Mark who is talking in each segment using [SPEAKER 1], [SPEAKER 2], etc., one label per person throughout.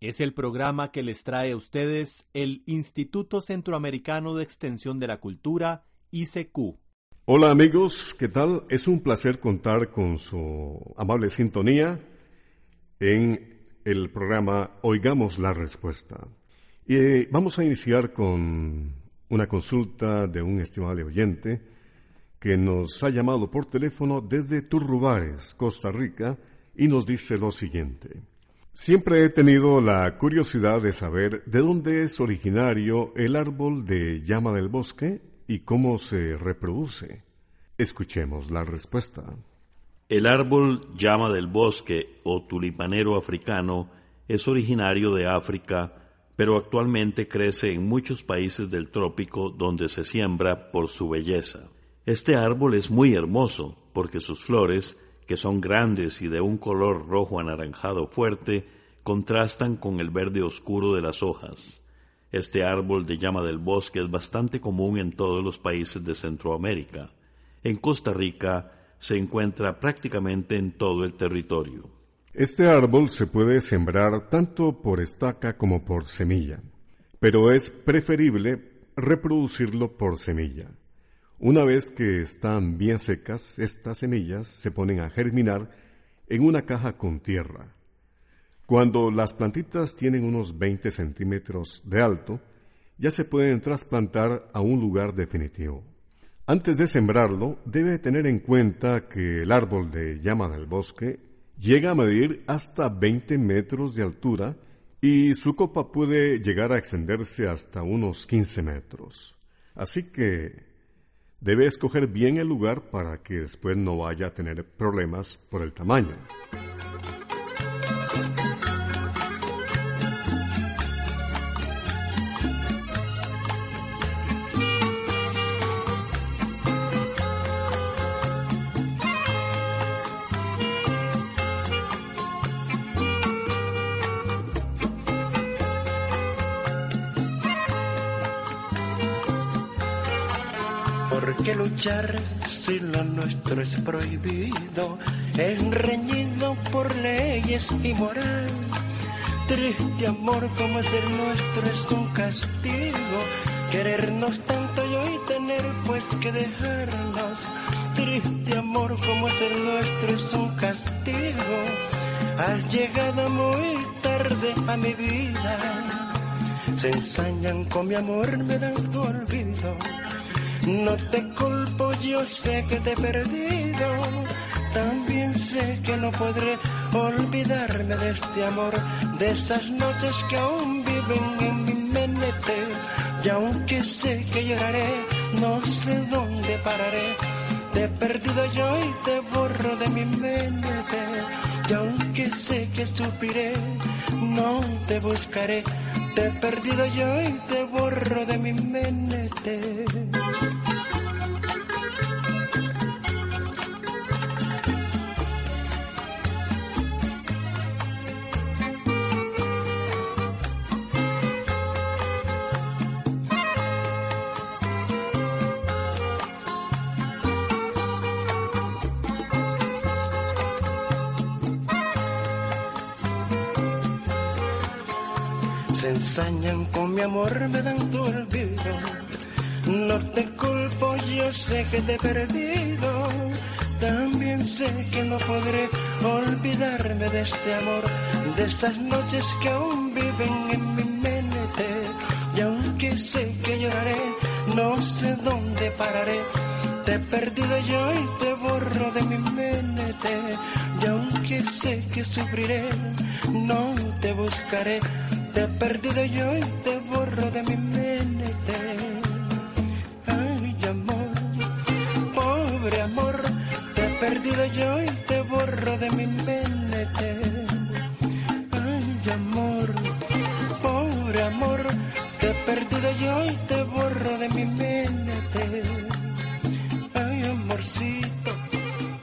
[SPEAKER 1] Es el programa que les trae a ustedes el Instituto Centroamericano de Extensión de la Cultura, ICQ.
[SPEAKER 2] Hola amigos, ¿qué tal? Es un placer contar con su amable sintonía en el programa Oigamos la Respuesta. Y eh, vamos a iniciar con una consulta de un estimable oyente que nos ha llamado por teléfono desde Turrubares, Costa Rica, y nos dice lo siguiente. Siempre he tenido la curiosidad de saber de dónde es originario el árbol de llama del bosque y cómo se reproduce. Escuchemos la respuesta.
[SPEAKER 3] El árbol llama del bosque o tulipanero africano es originario de África, pero actualmente crece en muchos países del trópico donde se siembra por su belleza. Este árbol es muy hermoso porque sus flores que son grandes y de un color rojo anaranjado fuerte, contrastan con el verde oscuro de las hojas. Este árbol de llama del bosque es bastante común en todos los países de Centroamérica. En Costa Rica se encuentra prácticamente en todo el territorio.
[SPEAKER 2] Este árbol se puede sembrar tanto por estaca como por semilla, pero es preferible reproducirlo por semilla. Una vez que están bien secas, estas semillas se ponen a germinar en una caja con tierra. Cuando las plantitas tienen unos 20 centímetros de alto, ya se pueden trasplantar a un lugar definitivo. Antes de sembrarlo, debe tener en cuenta que el árbol de llama del bosque llega a medir hasta 20 metros de altura y su copa puede llegar a extenderse hasta unos 15 metros. Así que Debe escoger bien el lugar para que después no vaya a tener problemas por el tamaño.
[SPEAKER 4] Que luchar si lo nuestro es prohibido, enreñido por leyes y moral. Triste amor como es el nuestro es un castigo, querernos tanto y hoy tener pues que dejarnos. Triste amor como es el nuestro es un castigo, has llegado muy tarde a mi vida. Se ensañan con mi amor, me dan tu olvido no te culpo, yo sé que te he perdido. También sé que no podré olvidarme de este amor, de esas noches que aún viven en mi mente. Y aunque sé que lloraré, no sé dónde pararé. Te he perdido yo y te borro de mi mente. Y aunque sé que sufriré, no te buscaré. Te he perdido yo y te borro de mi mente. Ensañan con mi amor, me dan tu olvido. No te culpo, yo sé que te he perdido. También sé que no podré olvidarme de este amor, de esas noches que aún viven en mi mente. Y aunque sé que lloraré, no sé dónde pararé. Te he perdido yo y te borro de mi mente. Y aunque sé que sufriré, no te buscaré te he perdido yo y te borro de mi mente. Ay, amor, pobre amor, te he perdido yo y te borro de mi mente. Ay, amor, pobre amor, olvido yo y te borro de mi mente. Ay, amorcito,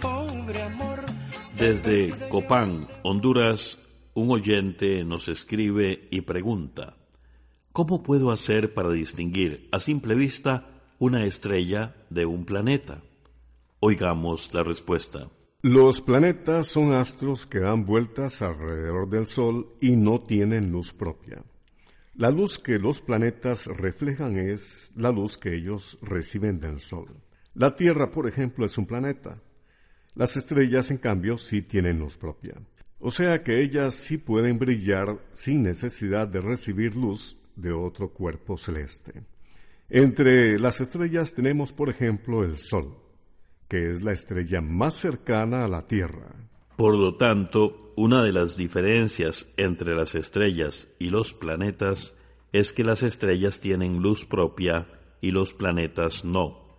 [SPEAKER 4] pobre amor.
[SPEAKER 3] Desde Copán, Honduras, un oyente nos escribe y pregunta, ¿cómo puedo hacer para distinguir a simple vista una estrella de un planeta? Oigamos la respuesta.
[SPEAKER 2] Los planetas son astros que dan vueltas alrededor del Sol y no tienen luz propia. La luz que los planetas reflejan es la luz que ellos reciben del Sol. La Tierra, por ejemplo, es un planeta. Las estrellas, en cambio, sí tienen luz propia. O sea que ellas sí pueden brillar sin necesidad de recibir luz de otro cuerpo celeste. Entre las estrellas tenemos, por ejemplo, el Sol, que es la estrella más cercana a la Tierra.
[SPEAKER 3] Por lo tanto, una de las diferencias entre las estrellas y los planetas es que las estrellas tienen luz propia y los planetas no.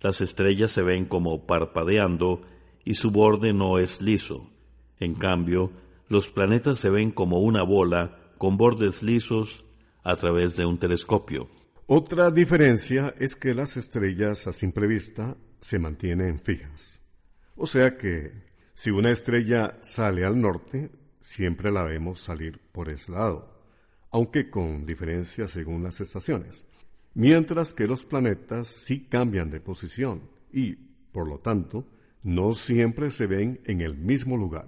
[SPEAKER 3] Las estrellas se ven como parpadeando y su borde no es liso. En cambio, los planetas se ven como una bola con bordes lisos a través de un telescopio.
[SPEAKER 2] Otra diferencia es que las estrellas a simple vista se mantienen fijas. O sea que si una estrella sale al norte, siempre la vemos salir por ese lado, aunque con diferencias según las estaciones. Mientras que los planetas sí cambian de posición y, por lo tanto, no siempre se ven en el mismo lugar.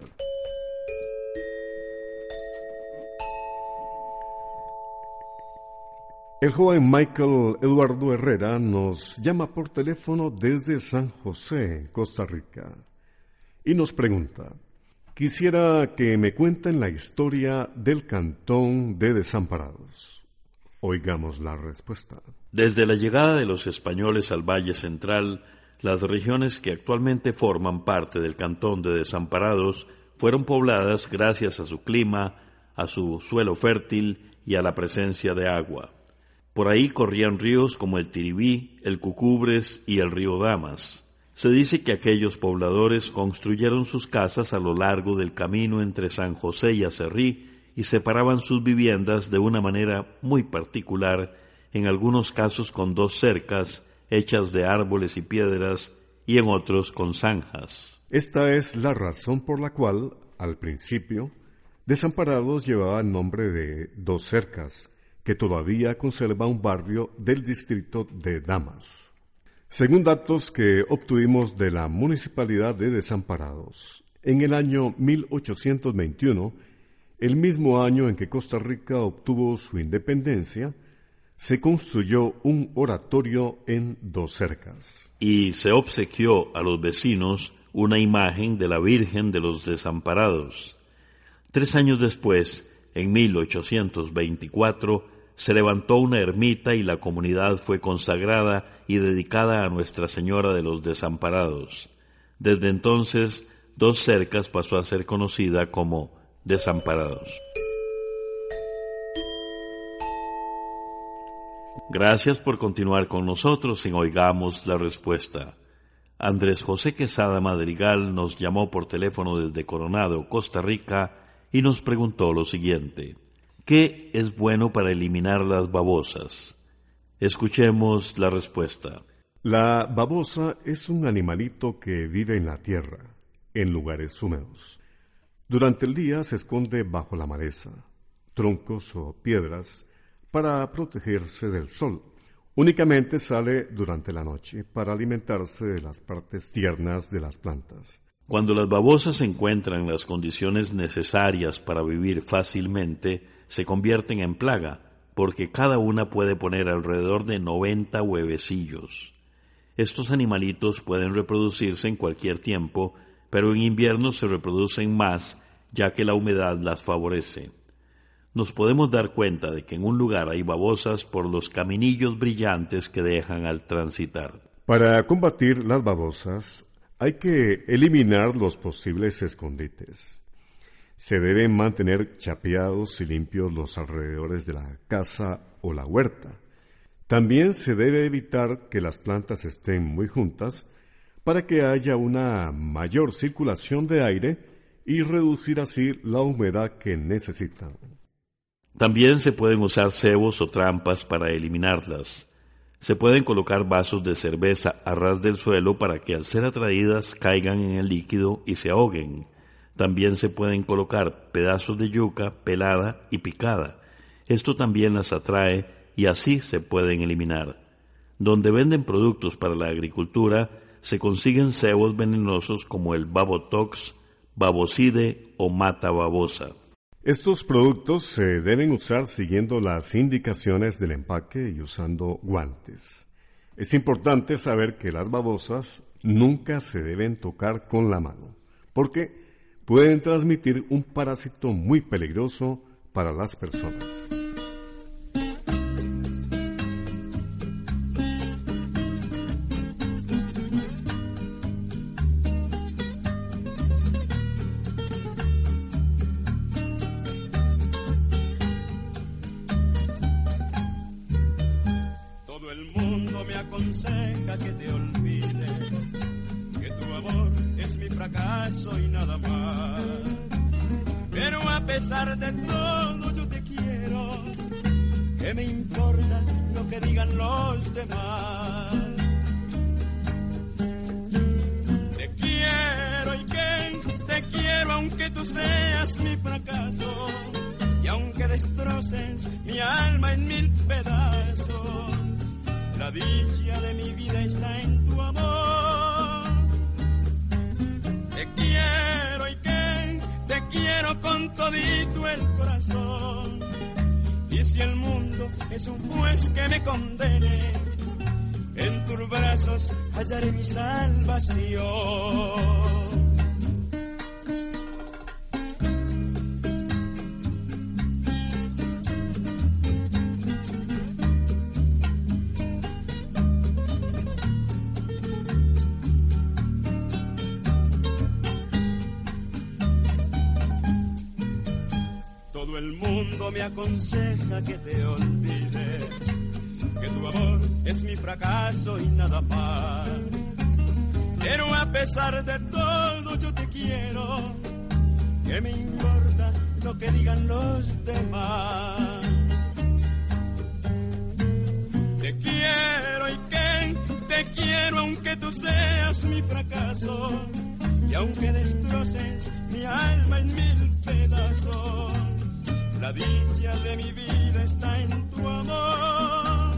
[SPEAKER 2] El joven Michael Eduardo Herrera nos llama por teléfono desde San José, Costa Rica y nos pregunta, quisiera que me cuenten la historia del cantón de desamparados. Oigamos la respuesta.
[SPEAKER 3] Desde la llegada de los españoles al Valle Central, las regiones que actualmente forman parte del cantón de desamparados fueron pobladas gracias a su clima, a su suelo fértil y a la presencia de agua. Por ahí corrían ríos como el Tiribí, el Cucubres y el río Damas. Se dice que aquellos pobladores construyeron sus casas a lo largo del camino entre San José y Acerrí y separaban sus viviendas de una manera muy particular, en algunos casos con dos cercas hechas de árboles y piedras y en otros con zanjas.
[SPEAKER 2] Esta es la razón por la cual, al principio, Desamparados llevaba el nombre de Dos Cercas, que todavía conserva un barrio del distrito de Damas. Según datos que obtuvimos de la Municipalidad de Desamparados, en el año 1821, el mismo año en que Costa Rica obtuvo su independencia, se construyó un oratorio en dos cercas.
[SPEAKER 3] Y se obsequió a los vecinos una imagen de la Virgen de los Desamparados. Tres años después, en 1824, se levantó una ermita y la comunidad fue consagrada y dedicada a Nuestra Señora de los Desamparados. Desde entonces, Dos Cercas pasó a ser conocida como Desamparados. Gracias por continuar con nosotros en Oigamos la Respuesta. Andrés José Quesada Madrigal nos llamó por teléfono desde Coronado, Costa Rica, y nos preguntó lo siguiente. ¿Qué es bueno para eliminar las babosas? Escuchemos la respuesta.
[SPEAKER 2] La babosa es un animalito que vive en la tierra, en lugares húmedos. Durante el día se esconde bajo la maleza, troncos o piedras para protegerse del sol. Únicamente sale durante la noche para alimentarse de las partes tiernas de las plantas.
[SPEAKER 3] Cuando las babosas encuentran las condiciones necesarias para vivir fácilmente, se convierten en plaga, porque cada una puede poner alrededor de 90 huevecillos. Estos animalitos pueden reproducirse en cualquier tiempo, pero en invierno se reproducen más, ya que la humedad las favorece. Nos podemos dar cuenta de que en un lugar hay babosas por los caminillos brillantes que dejan al transitar.
[SPEAKER 2] Para combatir las babosas, hay que eliminar los posibles escondites. Se deben mantener chapeados y limpios los alrededores de la casa o la huerta. También se debe evitar que las plantas estén muy juntas para que haya una mayor circulación de aire y reducir así la humedad que necesitan.
[SPEAKER 3] También se pueden usar cebos o trampas para eliminarlas. Se pueden colocar vasos de cerveza a ras del suelo para que al ser atraídas caigan en el líquido y se ahoguen. También se pueden colocar pedazos de yuca pelada y picada. Esto también las atrae y así se pueden eliminar. Donde venden productos para la agricultura, se consiguen cebos venenosos como el babotox, babocide o mata babosa.
[SPEAKER 2] Estos productos se deben usar siguiendo las indicaciones del empaque y usando guantes. Es importante saber que las babosas nunca se deben tocar con la mano, porque pueden transmitir un parásito muy peligroso para las personas.
[SPEAKER 5] Aunque tú seas mi fracaso y aunque destroces mi alma en mil pedazos. La dicha de mi vida está en tu amor. Te quiero y que te quiero con todito el corazón. Y si el mundo es un juez que me condene, en tus brazos hallaré mi salvación. Me aconseja que te olvide, que tu amor es mi fracaso y nada más. Pero a pesar de todo yo te quiero, que me importa lo que digan los demás. Te quiero y que te quiero aunque tú seas mi fracaso y aunque destroces mi alma en mil pedazos. La dicha de mi vida está en tu amor.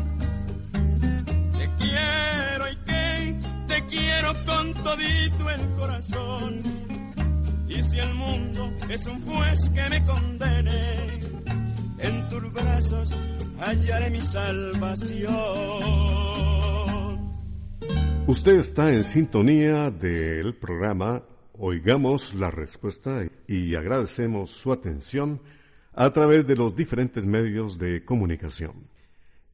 [SPEAKER 5] Te quiero y que te quiero con todito el corazón. Y si el mundo es un juez que me condene, en tus brazos hallaré mi salvación.
[SPEAKER 2] Usted está en sintonía del programa Oigamos la Respuesta y agradecemos su atención a través de los diferentes medios de comunicación.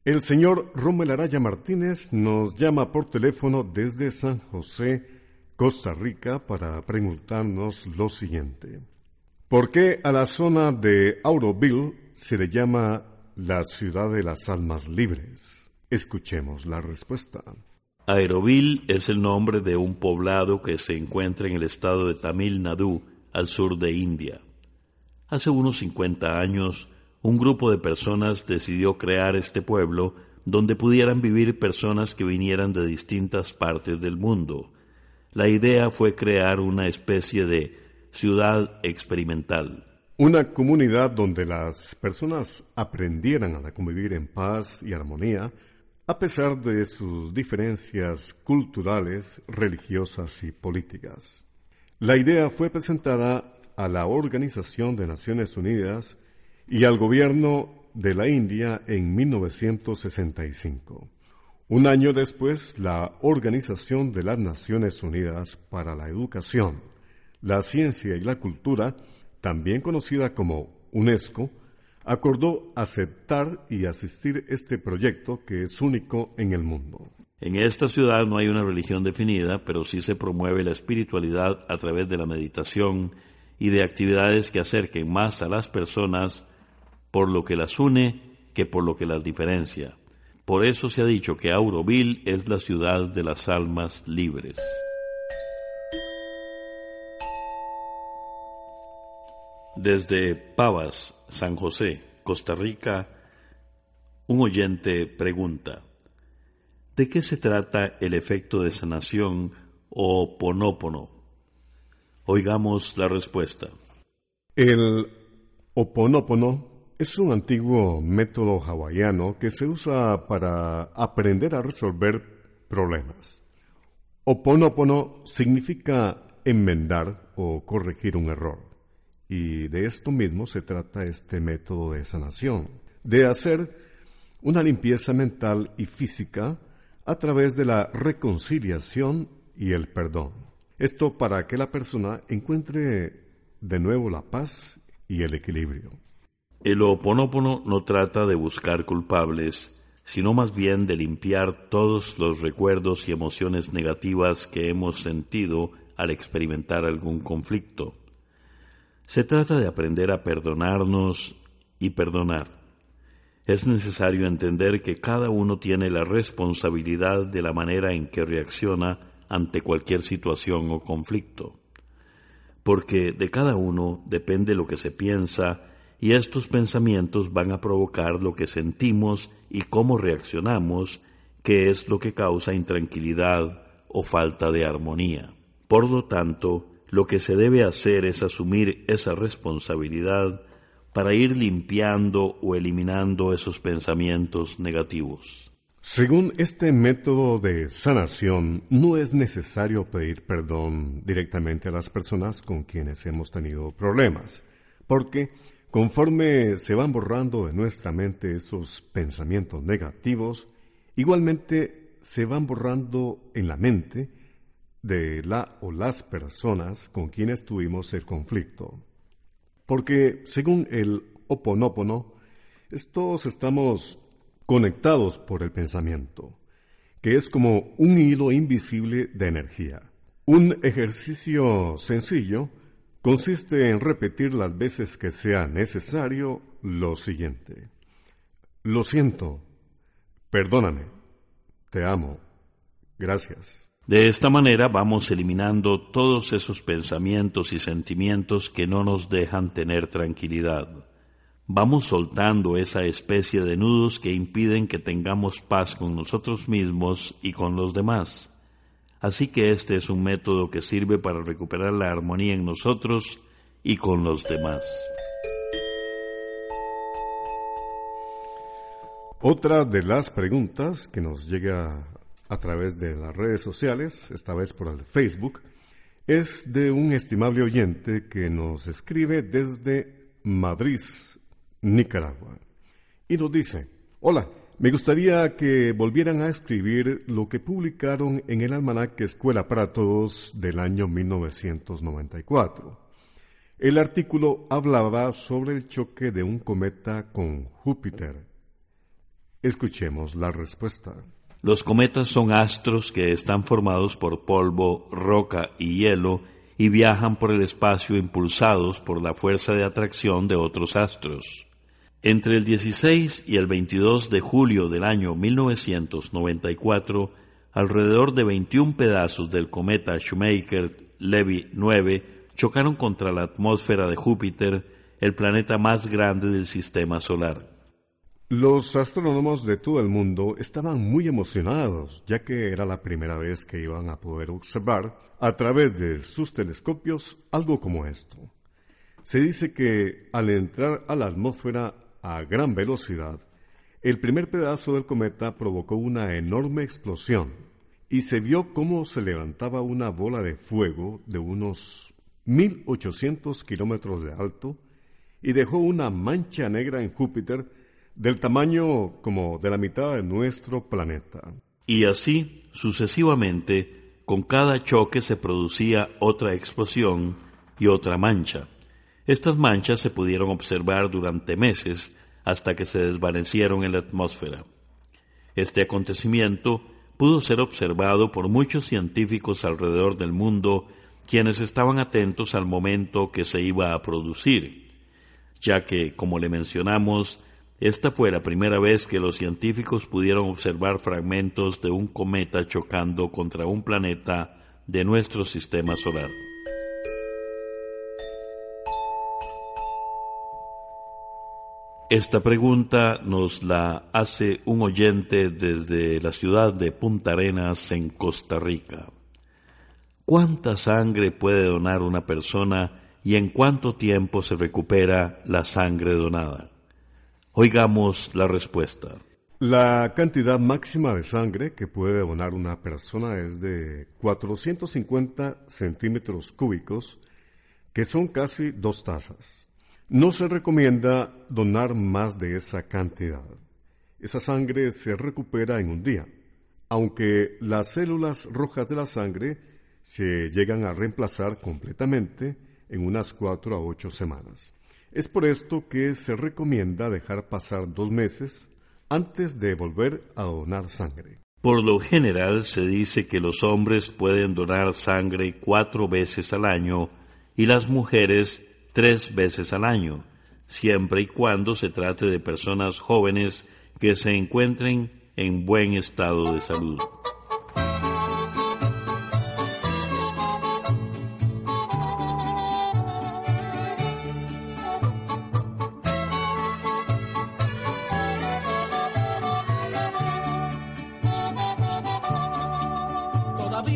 [SPEAKER 2] El señor Rommel Araya Martínez nos llama por teléfono desde San José, Costa Rica, para preguntarnos lo siguiente. ¿Por qué a la zona de Auroville se le llama la ciudad de las almas libres? Escuchemos la respuesta.
[SPEAKER 3] Aeroville es el nombre de un poblado que se encuentra en el estado de Tamil Nadu, al sur de India. Hace unos 50 años, un grupo de personas decidió crear este pueblo donde pudieran vivir personas que vinieran de distintas partes del mundo. La idea fue crear una especie de ciudad experimental.
[SPEAKER 2] Una comunidad donde las personas aprendieran a convivir en paz y armonía, a pesar de sus diferencias culturales, religiosas y políticas. La idea fue presentada a la Organización de Naciones Unidas y al gobierno de la India en 1965. Un año después, la Organización de las Naciones Unidas para la Educación, la Ciencia y la Cultura, también conocida como UNESCO, acordó aceptar y asistir este proyecto que es único en el mundo.
[SPEAKER 3] En esta ciudad no hay una religión definida, pero sí se promueve la espiritualidad a través de la meditación y de actividades que acerquen más a las personas por lo que las une que por lo que las diferencia. Por eso se ha dicho que Auroville es la ciudad de las almas libres. Desde Pavas, San José, Costa Rica, un oyente pregunta, ¿de qué se trata el efecto de sanación o ponópono? Oigamos la respuesta.
[SPEAKER 2] El oponopono es un antiguo método hawaiano que se usa para aprender a resolver problemas. Oponopono significa enmendar o corregir un error. Y de esto mismo se trata este método de sanación, de hacer una limpieza mental y física a través de la reconciliación y el perdón. Esto para que la persona encuentre de nuevo la paz y el equilibrio.
[SPEAKER 3] El Oponopono no trata de buscar culpables, sino más bien de limpiar todos los recuerdos y emociones negativas que hemos sentido al experimentar algún conflicto. Se trata de aprender a perdonarnos y perdonar. Es necesario entender que cada uno tiene la responsabilidad de la manera en que reacciona ante cualquier situación o conflicto, porque de cada uno depende lo que se piensa y estos pensamientos van a provocar lo que sentimos y cómo reaccionamos, que es lo que causa intranquilidad o falta de armonía. Por lo tanto, lo que se debe hacer es asumir esa responsabilidad para ir limpiando o eliminando esos pensamientos negativos.
[SPEAKER 2] Según este método de sanación, no es necesario pedir perdón directamente a las personas con quienes hemos tenido problemas, porque Conforme se van borrando de nuestra mente esos pensamientos negativos, igualmente se van borrando en la mente de la o las personas con quienes tuvimos el conflicto. Porque según el Oponopono, todos estamos conectados por el pensamiento, que es como un hilo invisible de energía. Un ejercicio sencillo consiste en repetir las veces que sea necesario lo siguiente. Lo siento, perdóname, te amo, gracias.
[SPEAKER 3] De esta manera vamos eliminando todos esos pensamientos y sentimientos que no nos dejan tener tranquilidad. Vamos soltando esa especie de nudos que impiden que tengamos paz con nosotros mismos y con los demás. Así que este es un método que sirve para recuperar la armonía en nosotros y con los demás.
[SPEAKER 2] Otra de las preguntas que nos llega a través de las redes sociales, esta vez por el Facebook, es de un estimable oyente que nos escribe desde Madrid, Nicaragua. Y nos dice, hola, me gustaría que volvieran a escribir lo que publicaron en el almanaque Escuela para Todos del año 1994. El artículo hablaba sobre el choque de un cometa con Júpiter. Escuchemos la respuesta.
[SPEAKER 3] Los cometas son astros que están formados por polvo, roca y hielo y viajan por el espacio impulsados por la fuerza de atracción de otros astros. Entre el 16 y el 22 de julio del año 1994, alrededor de 21 pedazos del cometa Shoemaker-Levy 9 chocaron contra la atmósfera de Júpiter, el planeta más grande del sistema solar.
[SPEAKER 2] Los astrónomos de todo el mundo estaban muy emocionados, ya que era la primera vez que iban a poder observar a través de sus telescopios algo como esto. Se dice que al entrar a la atmósfera a gran velocidad, el primer pedazo del cometa provocó una enorme explosión y se vio cómo se levantaba una bola de fuego de unos 1800 kilómetros de alto y dejó una mancha negra en Júpiter del tamaño como de la mitad de nuestro planeta.
[SPEAKER 3] Y así, sucesivamente, con cada choque se producía otra explosión y otra mancha. Estas manchas se pudieron observar durante meses hasta que se desvanecieron en la atmósfera. Este acontecimiento pudo ser observado por muchos científicos alrededor del mundo quienes estaban atentos al momento que se iba a producir, ya que, como le mencionamos, esta fue la primera vez que los científicos pudieron observar fragmentos de un cometa chocando contra un planeta de nuestro sistema solar. Esta pregunta nos la hace un oyente desde la ciudad de Punta Arenas en Costa Rica. ¿Cuánta sangre puede donar una persona y en cuánto tiempo se recupera la sangre donada? Oigamos la respuesta.
[SPEAKER 2] La cantidad máxima de sangre que puede donar una persona es de 450 centímetros cúbicos, que son casi dos tazas. No se recomienda donar más de esa cantidad. Esa sangre se recupera en un día, aunque las células rojas de la sangre se llegan a reemplazar completamente en unas cuatro a ocho semanas. Es por esto que se recomienda dejar pasar dos meses antes de volver a donar sangre.
[SPEAKER 3] Por lo general se dice que los hombres pueden donar sangre cuatro veces al año y las mujeres tres veces al año, siempre y cuando se trate de personas jóvenes que se encuentren en buen estado de salud.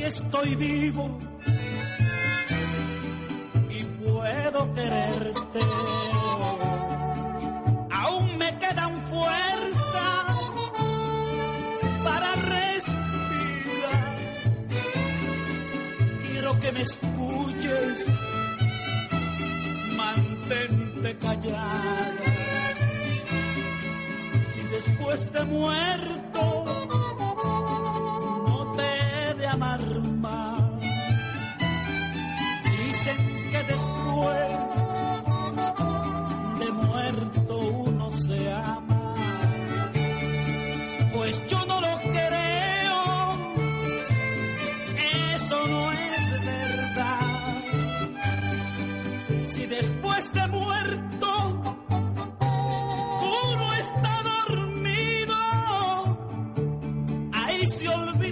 [SPEAKER 6] estoy vivo Aún me quedan fuerzas para respirar. Quiero que me escuches, mantente callada. Si después de muerto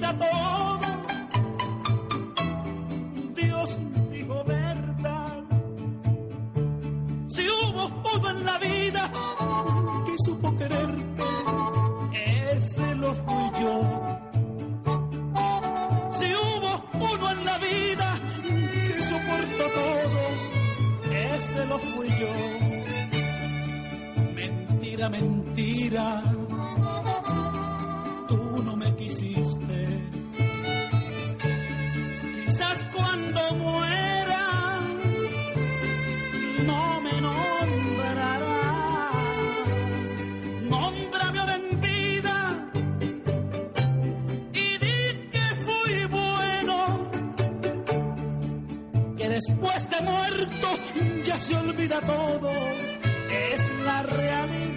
[SPEAKER 6] se olvida muerto ya se olvida todo, es la realidad.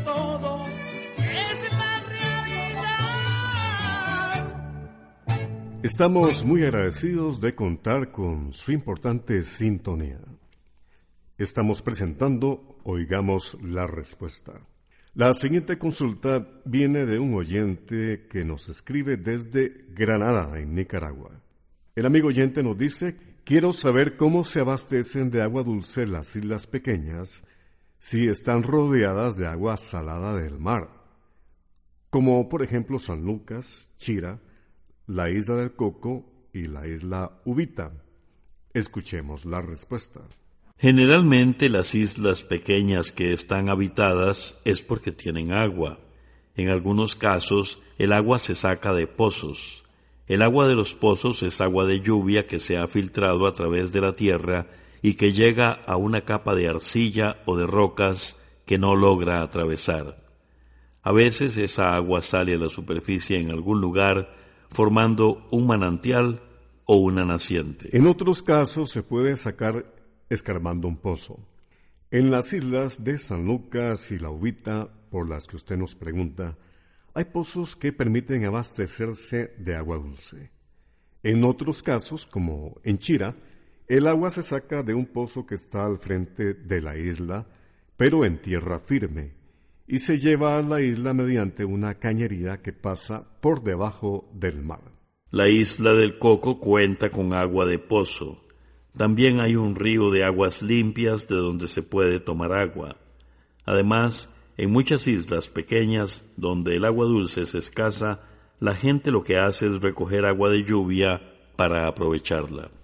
[SPEAKER 6] Todo, es la realidad.
[SPEAKER 2] Estamos muy agradecidos de contar con su importante sintonía. Estamos presentando Oigamos la Respuesta. La siguiente consulta viene de un oyente que nos escribe desde Granada, en Nicaragua. El amigo oyente nos dice, quiero saber cómo se abastecen de agua dulce las islas pequeñas si están rodeadas de agua salada del mar, como por ejemplo San Lucas, Chira, la isla del Coco y la isla Ubita. Escuchemos la respuesta.
[SPEAKER 3] Generalmente las islas pequeñas que están habitadas es porque tienen agua. En algunos casos el agua se saca de pozos. El agua de los pozos es agua de lluvia que se ha filtrado a través de la tierra y que llega a una capa de arcilla o de rocas que no logra atravesar. A veces esa agua sale a la superficie en algún lugar formando un manantial o una naciente.
[SPEAKER 2] En otros casos se puede sacar escarbando un pozo. En las islas de San Lucas y La Ubita, por las que usted nos pregunta, hay pozos que permiten abastecerse de agua dulce. En otros casos, como en Chira, el agua se saca de un pozo que está al frente de la isla, pero en tierra firme, y se lleva a la isla mediante una cañería que pasa por debajo del mar.
[SPEAKER 3] La isla del Coco cuenta con agua de pozo. También hay un río de aguas limpias de donde se puede tomar agua. Además, en muchas islas pequeñas donde el agua dulce es escasa, la gente lo que hace es recoger agua de lluvia para aprovecharla.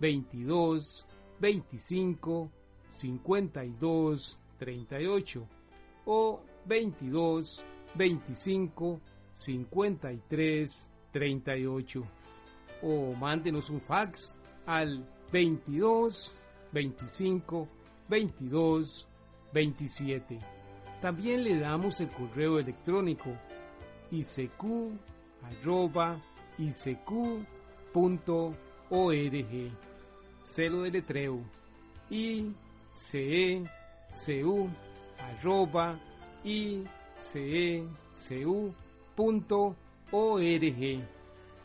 [SPEAKER 7] 22 25 52 38 o 22 25 53 38 o mándenos un fax al 22 25 22 27. También le damos el correo electrónico isq arroba org Celo de letreo i e arroba i c e c u punto org.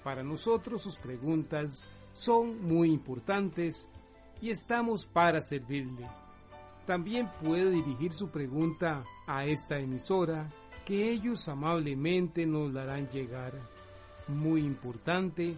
[SPEAKER 7] Para nosotros sus preguntas son muy importantes y estamos para servirle. También puede dirigir su pregunta a esta emisora que ellos amablemente nos la harán llegar. Muy importante,